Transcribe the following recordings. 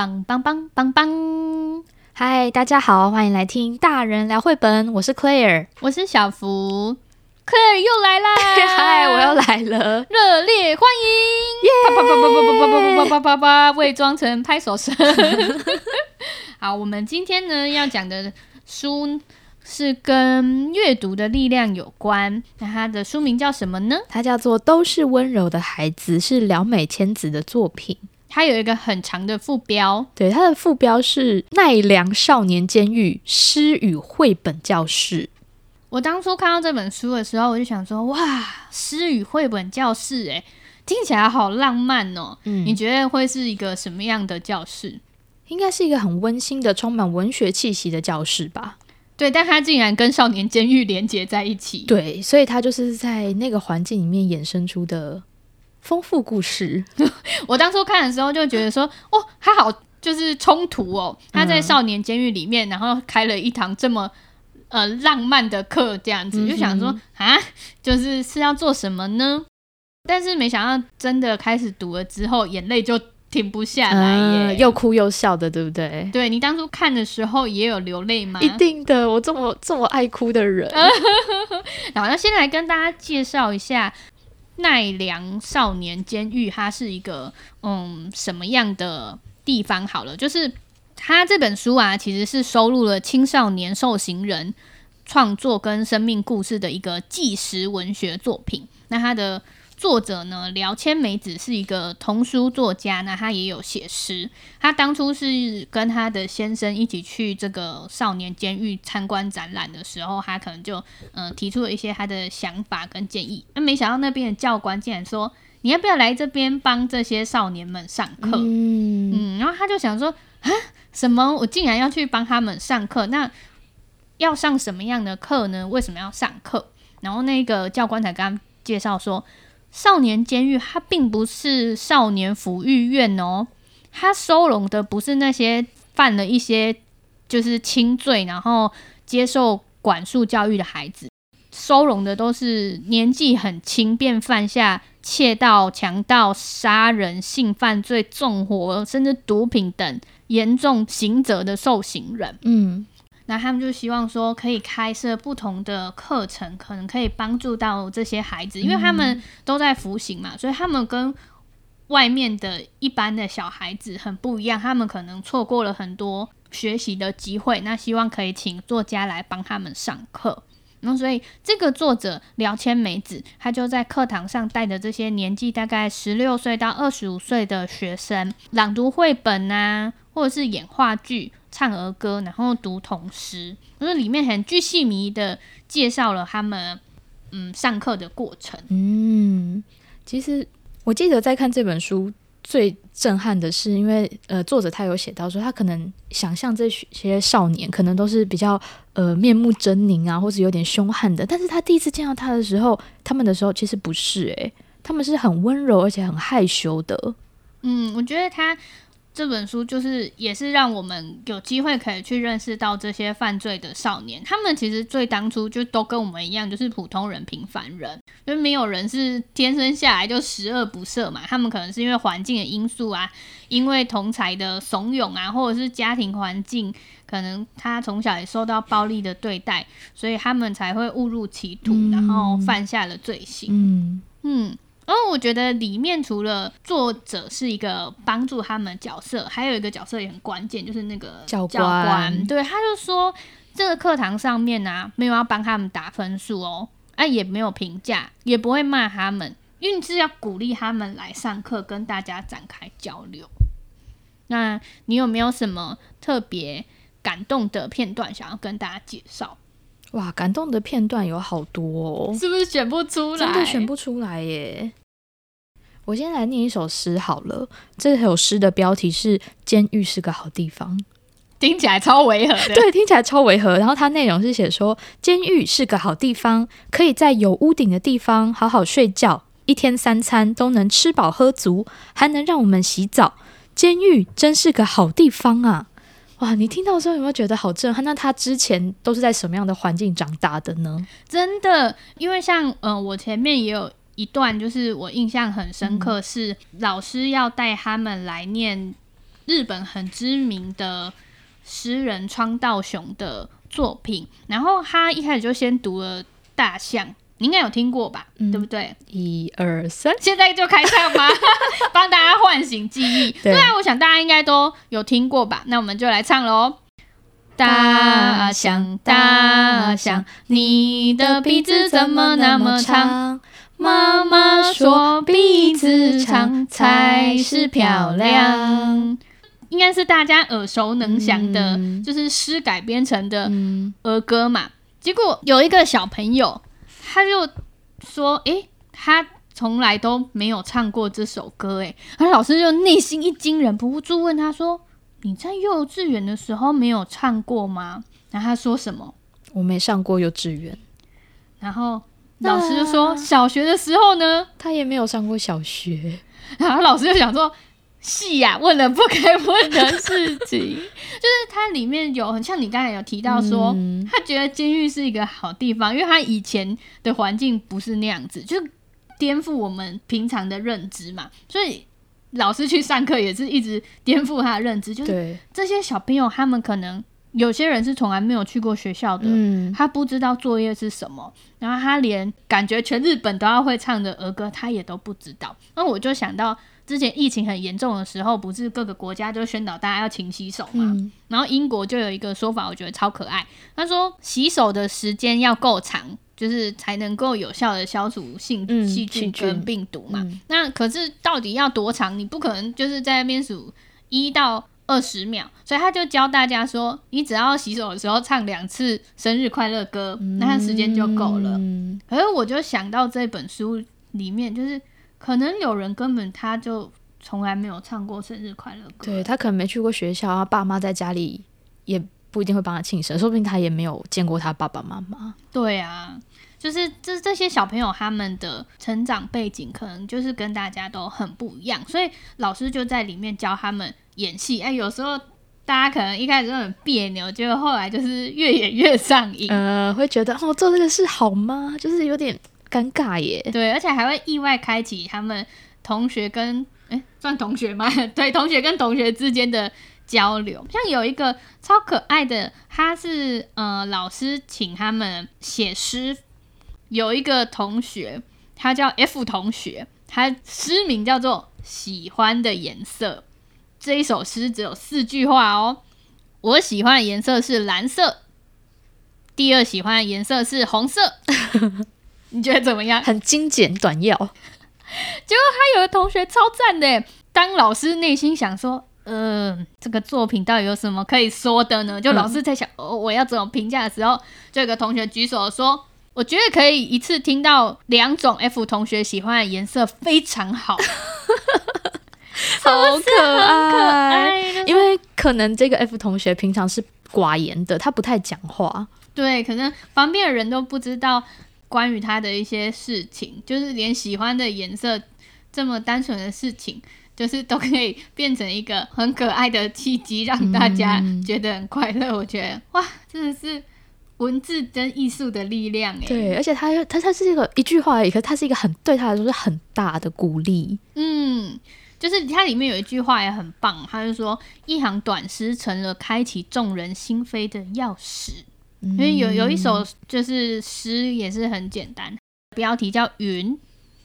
棒棒棒棒棒！嗨，大家好，欢迎来听大人聊绘本。我是 Claire，我是小福，Claire 又来啦！嗨，我又来了，热烈欢迎！耶！啪啪啪啪啪啪啪啪啪啪啪，伪装成拍手声。好，我们今天呢要讲的书。是跟阅读的力量有关。那它的书名叫什么呢？它叫做《都是温柔的孩子》，是辽美千子的作品。它有一个很长的副标，对，它的副标是奈良少年监狱诗与绘本教室。我当初看到这本书的时候，我就想说：哇，诗与绘本教室，哎，听起来好浪漫哦。嗯，你觉得会是一个什么样的教室？应该是一个很温馨的、充满文学气息的教室吧。对，但它竟然跟少年监狱连接在一起。对，所以它就是在那个环境里面衍生出的丰富故事。我当初看的时候就觉得说，哦，还好就是冲突哦。他在少年监狱里面，嗯、然后开了一堂这么呃浪漫的课，这样子、嗯、就想说啊，就是是要做什么呢？但是没想到真的开始读了之后，眼泪就。停不下来耶、嗯，又哭又笑的，对不对？对，你当初看的时候也有流泪吗？一定的，我这么这么爱哭的人。然后，那先来跟大家介绍一下奈良少年监狱，它是一个嗯什么样的地方？好了，就是它这本书啊，其实是收录了青少年受刑人创作跟生命故事的一个纪实文学作品。那它的作者呢，辽千美子是一个童书作家，那他也有写诗。他当初是跟他的先生一起去这个少年监狱参观展览的时候，他可能就嗯、呃、提出了一些他的想法跟建议。那没想到那边的教官竟然说：“你要不要来这边帮这些少年们上课？”嗯嗯，然后他就想说：“啊，什么？我竟然要去帮他们上课？那要上什么样的课呢？为什么要上课？”然后那个教官才跟他介绍说。少年监狱，它并不是少年抚育院哦，它收容的不是那些犯了一些就是轻罪，然后接受管束教育的孩子，收容的都是年纪很轻便犯下窃盗、强盗、杀人、性犯罪、纵火，甚至毒品等严重刑责的受刑人。嗯。那他们就希望说，可以开设不同的课程，可能可以帮助到这些孩子，因为他们都在服刑嘛，所以他们跟外面的一般的小孩子很不一样，他们可能错过了很多学习的机会。那希望可以请作家来帮他们上课。那所以这个作者辽千美子，他就在课堂上带着这些年纪大概十六岁到二十五岁的学生朗读绘本啊，或者是演话剧。唱儿歌，然后读童诗，就是里面很具细迷的介绍了他们嗯上课的过程。嗯，其实我记得在看这本书最震撼的是，因为呃作者他有写到说，他可能想象这些少年可能都是比较呃面目狰狞啊，或者有点凶悍的，但是他第一次见到他的时候，他们的时候其实不是诶、欸，他们是很温柔而且很害羞的。嗯，我觉得他。这本书就是也是让我们有机会可以去认识到这些犯罪的少年，他们其实最当初就都跟我们一样，就是普通人、平凡人，因为没有人是天生下来就十恶不赦嘛。他们可能是因为环境的因素啊，因为同才的怂恿啊，或者是家庭环境，可能他从小也受到暴力的对待，所以他们才会误入歧途，然后犯下了罪行。嗯嗯。然后我觉得里面除了作者是一个帮助他们角色，还有一个角色也很关键，就是那个教官。教官对，他就说这个课堂上面呢、啊，没有要帮他们打分数哦，啊，也没有评价，也不会骂他们，因为是要鼓励他们来上课，跟大家展开交流。那你有没有什么特别感动的片段想要跟大家介绍？哇，感动的片段有好多哦，是不是选不出来？真的选不出来耶。我先来念一首诗好了。这首诗的标题是《监狱是个好地方》，听起来超违和的。对，听起来超违和。然后它内容是写说，监狱是个好地方，可以在有屋顶的地方好好睡觉，一天三餐都能吃饱喝足，还能让我们洗澡。监狱真是个好地方啊！哇，你听到的时候有没有觉得好震撼？那他之前都是在什么样的环境长大的呢？真的，因为像嗯、呃，我前面也有。一段就是我印象很深刻，是老师要带他们来念日本很知名的诗人川道雄的作品。然后他一开始就先读了《大象》，你应该有听过吧？嗯、对不对？一二三，现在就开唱吗？帮大家唤醒记忆。对啊，我想大家应该都有听过吧？那我们就来唱喽。大象，大象，你的鼻子怎么那么长？妈妈说鼻子长才是漂亮。应该是大家耳熟能详的，嗯、就是诗改编成的儿歌嘛。结果有一个小朋友，他就说：“诶，他从来都没有唱过这首歌。”诶，而老师就内心一惊，忍不住问他说。你在幼稚园的时候没有唱过吗？然后他说什么？我没上过幼稚园。然后老师就说，小学的时候呢，他也没有上过小学。然后老师就想说，是呀，问了不该问的事情。就是它里面有很像你刚才有提到说，嗯、他觉得监狱是一个好地方，因为他以前的环境不是那样子，就颠覆我们平常的认知嘛，所以。老师去上课也是一直颠覆他的认知，就是这些小朋友，他们可能有些人是从来没有去过学校的，嗯，他不知道作业是什么，然后他连感觉全日本都要会唱的儿歌，他也都不知道。那我就想到之前疫情很严重的时候，不是各个国家就宣导大家要勤洗手嘛，嗯，然后英国就有一个说法，我觉得超可爱，他说洗手的时间要够长。就是才能够有效的消除性细菌跟病毒嘛。嗯、那可是到底要多长？你不可能就是在那边数一到二十秒。所以他就教大家说，你只要洗手的时候唱两次生日快乐歌，嗯、那时间就够了。嗯、可是我就想到这本书里面，就是可能有人根本他就从来没有唱过生日快乐歌。对，他可能没去过学校，他爸妈在家里也不一定会帮他庆生，说不定他也没有见过他爸爸妈妈。对啊。就是这这些小朋友他们的成长背景可能就是跟大家都很不一样，所以老师就在里面教他们演戏。哎，有时候大家可能一开始都很别扭，结果后来就是越演越上瘾。呃，会觉得哦，做这个事好吗？就是有点尴尬耶。对，而且还会意外开启他们同学跟哎，算同学吗？对，同学跟同学之间的交流。像有一个超可爱的，他是呃老师请他们写诗。有一个同学，他叫 F 同学，他诗名叫做《喜欢的颜色》。这一首诗只有四句话哦。我喜欢的颜色是蓝色，第二喜欢的颜色是红色。你觉得怎么样？很精简短要。结果他有个同学超赞的，当老师内心想说，嗯、呃，这个作品到底有什么可以说的呢？就老师在想，嗯、哦，我要怎么评价的时候，就有个同学举手说。我觉得可以一次听到两种 F 同学喜欢的颜色，非常好，好可爱。因为可能这个 F 同学平常是寡言的，他不太讲话。对，可能旁边的人都不知道关于他的一些事情，就是连喜欢的颜色这么单纯的事情，就是都可以变成一个很可爱的契机，让大家觉得很快乐。嗯、我觉得哇，真的是。文字跟艺术的力量，哎，对，而且他他他是一个一句话而已，可是他是一个很对他来说是很大的鼓励。嗯，就是它里面有一句话也很棒，他就说一行短诗成了开启众人心扉的钥匙。因为、嗯、有有一首就是诗也是很简单，标题叫《云》，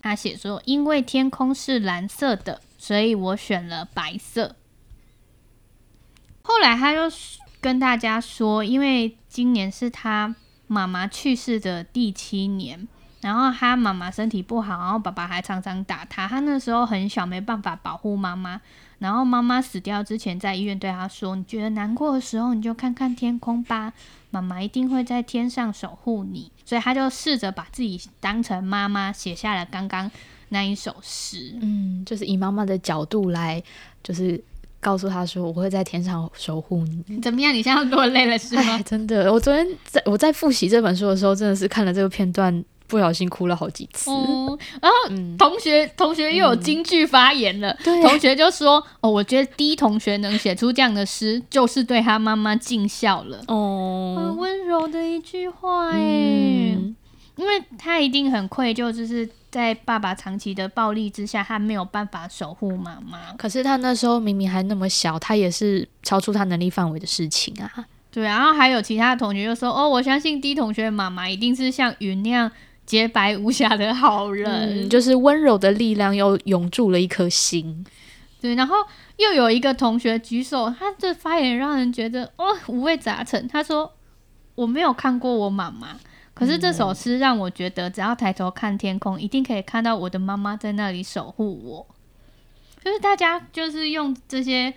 他写说因为天空是蓝色的，所以我选了白色。后来他就跟大家说，因为今年是他妈妈去世的第七年，然后他妈妈身体不好，然后爸爸还常常打他。他那时候很小，没办法保护妈妈。然后妈妈死掉之前，在医院对他说：“你觉得难过的时候，你就看看天空吧，妈妈一定会在天上守护你。”所以他就试着把自己当成妈妈，写下了刚刚那一首诗。嗯，就是以妈妈的角度来，就是。告诉他说：“我会在天上守护你。”怎么样？你现在落泪了是吗？真的，我昨天在我在复习这本书的时候，真的是看了这个片段，不小心哭了好几次。嗯、然后、嗯、同学同学又有金句发言了，嗯、同学就说：“哦，我觉得 D 同学能写出这样的诗，就是对他妈妈尽孝了。”哦，很温柔的一句话哎，嗯、因为他一定很愧疚，就是在爸爸长期的暴力之下，他没有办法守护妈妈。可是他那时候明明还那么小，他也是超出他能力范围的事情啊。对，然后还有其他同学就说：“哦，我相信 D 同学的妈妈一定是像云那样洁白无瑕的好人，嗯、就是温柔的力量又永驻了一颗心。”对，然后又有一个同学举手，他的发言让人觉得哦五味杂陈。他说：“我没有看过我妈妈，可是这首诗让我觉得，只要抬头看天空，一定可以看到我的妈妈在那里守护我。”就是大家就是用这些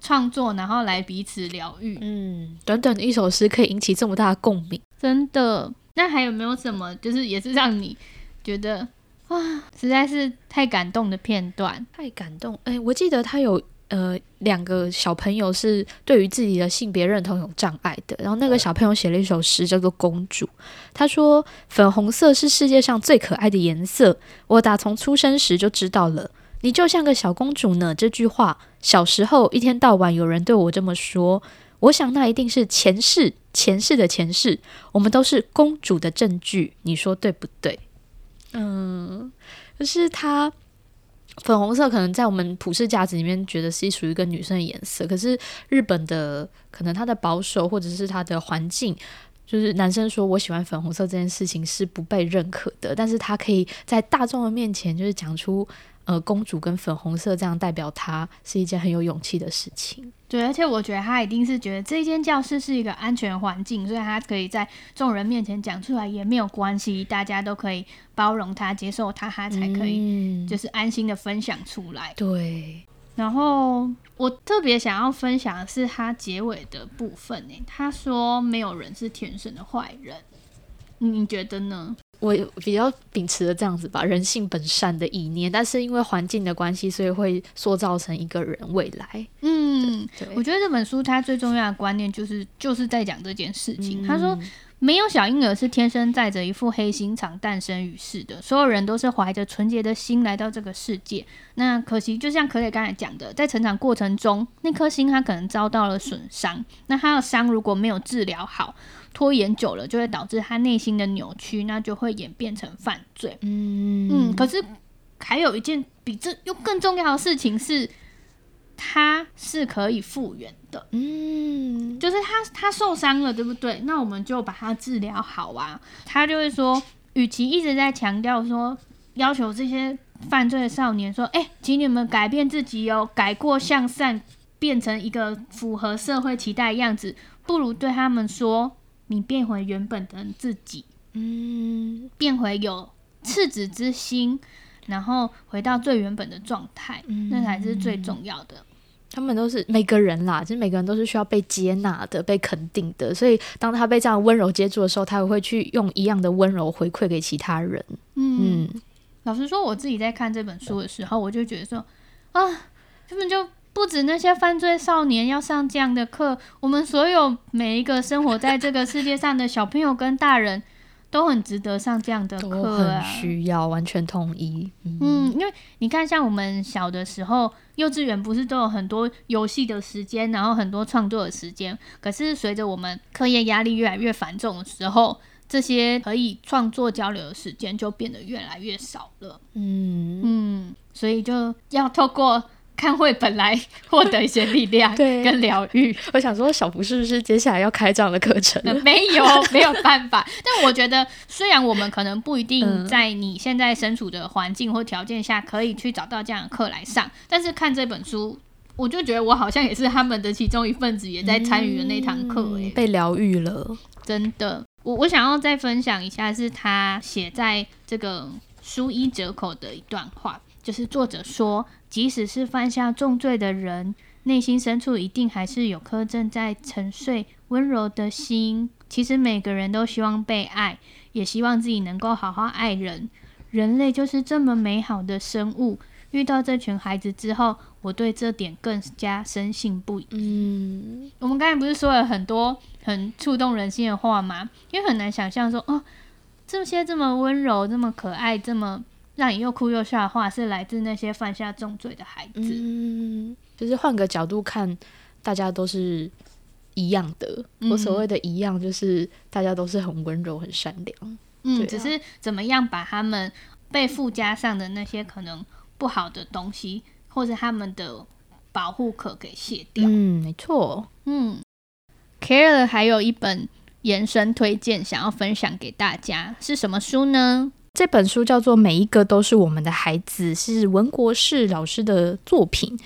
创作，然后来彼此疗愈。嗯，短短的一首诗可以引起这么大的共鸣，真的。那还有没有什么，就是也是让你觉得？啊，实在是太感动的片段，太感动！哎，我记得他有呃两个小朋友是对于自己的性别认同有障碍的，然后那个小朋友写了一首诗叫做《公主》，他说：“粉红色是世界上最可爱的颜色，我打从出生时就知道了，你就像个小公主呢。”这句话，小时候一天到晚有人对我这么说，我想那一定是前世前世的前世，我们都是公主的证据，你说对不对？嗯，可是它粉红色，可能在我们普世价值里面觉得是属于一个女生的颜色。可是日本的可能它的保守或者是它的环境，就是男生说我喜欢粉红色这件事情是不被认可的。但是他可以在大众的面前，就是讲出。呃，公主跟粉红色这样代表他是一件很有勇气的事情。对，而且我觉得他一定是觉得这间教室是一个安全环境，所以他可以在众人面前讲出来也没有关系，大家都可以包容他、接受他，他才可以就是安心的分享出来。嗯、对。然后我特别想要分享的是他结尾的部分呢，他说没有人是天生的坏人，你觉得呢？我比较秉持着这样子吧，人性本善的意念，但是因为环境的关系，所以会塑造成一个人未来。嗯，对，我觉得这本书它最重要的观念就是就是在讲这件事情。他、嗯、说，没有小婴儿是天生带着一副黑心肠诞生于世的，所有人都是怀着纯洁的心来到这个世界。那可惜，就像可可刚才讲的，在成长过程中，那颗心他可能遭到了损伤。那他的伤如果没有治疗好，拖延久了，就会导致他内心的扭曲，那就会演变成犯罪。嗯嗯，可是还有一件比这又更重要的事情是，他是可以复原的。嗯，就是他他受伤了，对不对？那我们就把他治疗好啊。他就会说，与其一直在强调说，要求这些犯罪的少年说，哎、欸，请你们改变自己哦，改过向善，变成一个符合社会期待的样子，不如对他们说。你变回原本的自己，嗯，变回有赤子之心，然后回到最原本的状态，嗯，那才是最重要的。他们都是每个人啦，其实每个人都是需要被接纳的、被肯定的。所以，当他被这样温柔接住的时候，他也会去用一样的温柔回馈给其他人。嗯，嗯，老实说，我自己在看这本书的时候，我就觉得说，啊，根本就。不止那些犯罪少年要上这样的课，我们所有每一个生活在这个世界上的小朋友跟大人，都很值得上这样的课啊，很需要，完全同意。嗯，嗯，因为你看，像我们小的时候，幼稚园不是都有很多游戏的时间，然后很多创作的时间。可是随着我们课业压力越来越繁重的时候，这些可以创作交流的时间就变得越来越少了。嗯嗯，所以就要透过。看绘本来获得一些力量，跟疗愈。我想说，小福是不是接下来要开这样的课程？没有，没有办法。但我觉得，虽然我们可能不一定在你现在身处的环境或条件下可以去找到这样的课来上，但是看这本书，我就觉得我好像也是他们的其中一份子，也在参与的那堂课，嗯，被疗愈了。真的，我我想要再分享一下，是他写在这个书衣折口的一段话。就是作者说，即使是犯下重罪的人，内心深处一定还是有颗正在沉睡、温柔的心。其实每个人都希望被爱，也希望自己能够好好爱人。人类就是这么美好的生物。遇到这群孩子之后，我对这点更加深信不疑。嗯，我们刚才不是说了很多很触动人心的话吗？因为很难想象说，哦，这些这么温柔、这么可爱、这么……让你又哭又笑的话，是来自那些犯下重罪的孩子。嗯，就是换个角度看，大家都是一样的。嗯、我所谓的一样，就是大家都是很温柔、很善良。嗯，只是怎么样把他们被附加上的那些可能不好的东西，或者他们的保护壳给卸掉。嗯，没错。嗯，Carol 还有一本延伸推荐想要分享给大家，是什么书呢？这本书叫做《每一个都是我们的孩子》，是文国士老师的作品。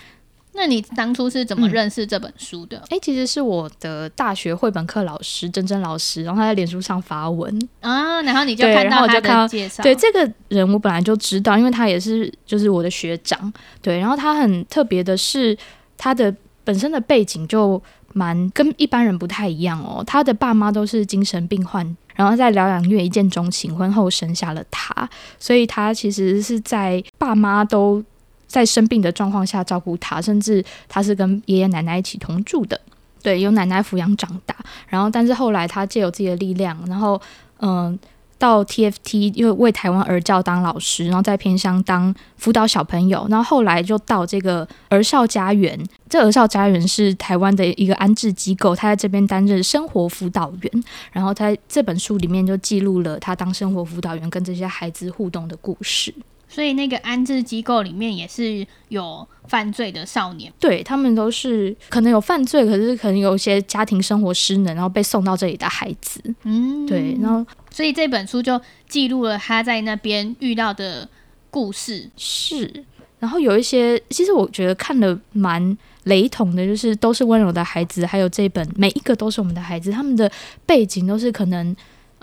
那你当初是怎么认识这本书的？哎、嗯，其实是我的大学绘本课老师珍珍老师，然后他在脸书上发文啊，然后你就看到他的介绍。对，这个人我本来就知道，因为他也是就是我的学长。对，然后他很特别的是，他的本身的背景就蛮跟一般人不太一样哦。他的爸妈都是精神病患。然后在疗养院一见钟情，婚后生下了他，所以他其实是在爸妈都在生病的状况下照顾他，甚至他是跟爷爷奶奶一起同住的，对，由奶奶抚养长大。然后，但是后来他借由自己的力量，然后嗯。到 TFT，因为为台湾儿教当老师，然后在偏乡当辅导小朋友，然后后来就到这个儿少家园。这儿少家园是台湾的一个安置机构，他在这边担任生活辅导员。然后他这本书里面就记录了他当生活辅导员跟这些孩子互动的故事。所以那个安置机构里面也是有犯罪的少年，对，他们都是可能有犯罪，可是可能有一些家庭生活失能，然后被送到这里的孩子。嗯，对，然后所以这本书就记录了他在那边遇到的故事。是，然后有一些其实我觉得看的蛮雷同的，就是都是温柔的孩子，还有这本每一个都是我们的孩子，他们的背景都是可能。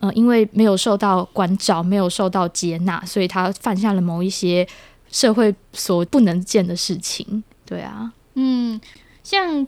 呃，因为没有受到关照，没有受到接纳，所以他犯下了某一些社会所不能见的事情。对啊，嗯，像。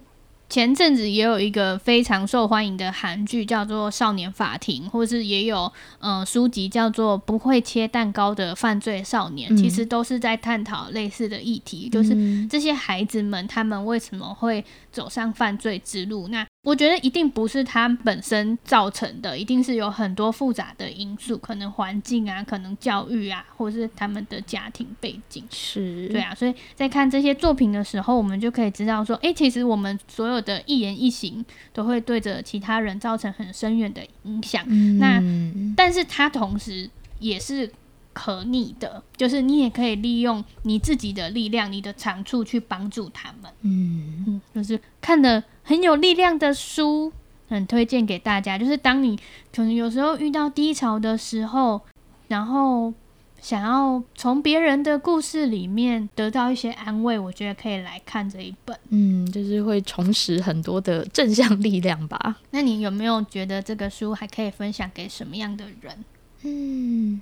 前阵子也有一个非常受欢迎的韩剧，叫做《少年法庭》，或是也有呃书籍叫做《不会切蛋糕的犯罪少年》，嗯，其实都是在探讨类似的议题，就是这些孩子们他们为什么会走上犯罪之路？那我觉得一定不是他本身造成的，一定是有很多复杂的因素，可能环境啊，可能教育啊，或是他们的家庭背景。是，对啊，所以在看这些作品的时候，我们就可以知道说，哎，其实我们所有的一言一行都会对着其他人造成很深远的影响。嗯、那，但是他同时也是可逆的，就是你也可以利用你自己的力量、你的长处去帮助他们。嗯嗯，就是看了很有力量的书，很推荐给大家。就是当你可能有时候遇到低潮的时候，然后。想要从别人的故事里面得到一些安慰，我觉得可以来看这一本。嗯，就是会重拾很多的正向力量吧。那你有没有觉得这个书还可以分享给什么样的人？嗯，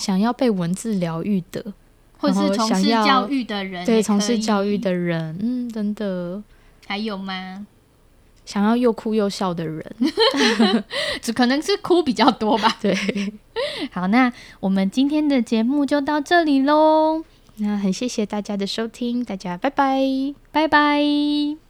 想要被文字疗愈的，或是从事教育的人，对，从事教育的人，嗯，真的。还有吗？想要又哭又笑的人，只可能是哭比较多吧。对，好，那我们今天的节目就到这里喽。那很谢谢大家的收听，大家拜拜，拜拜。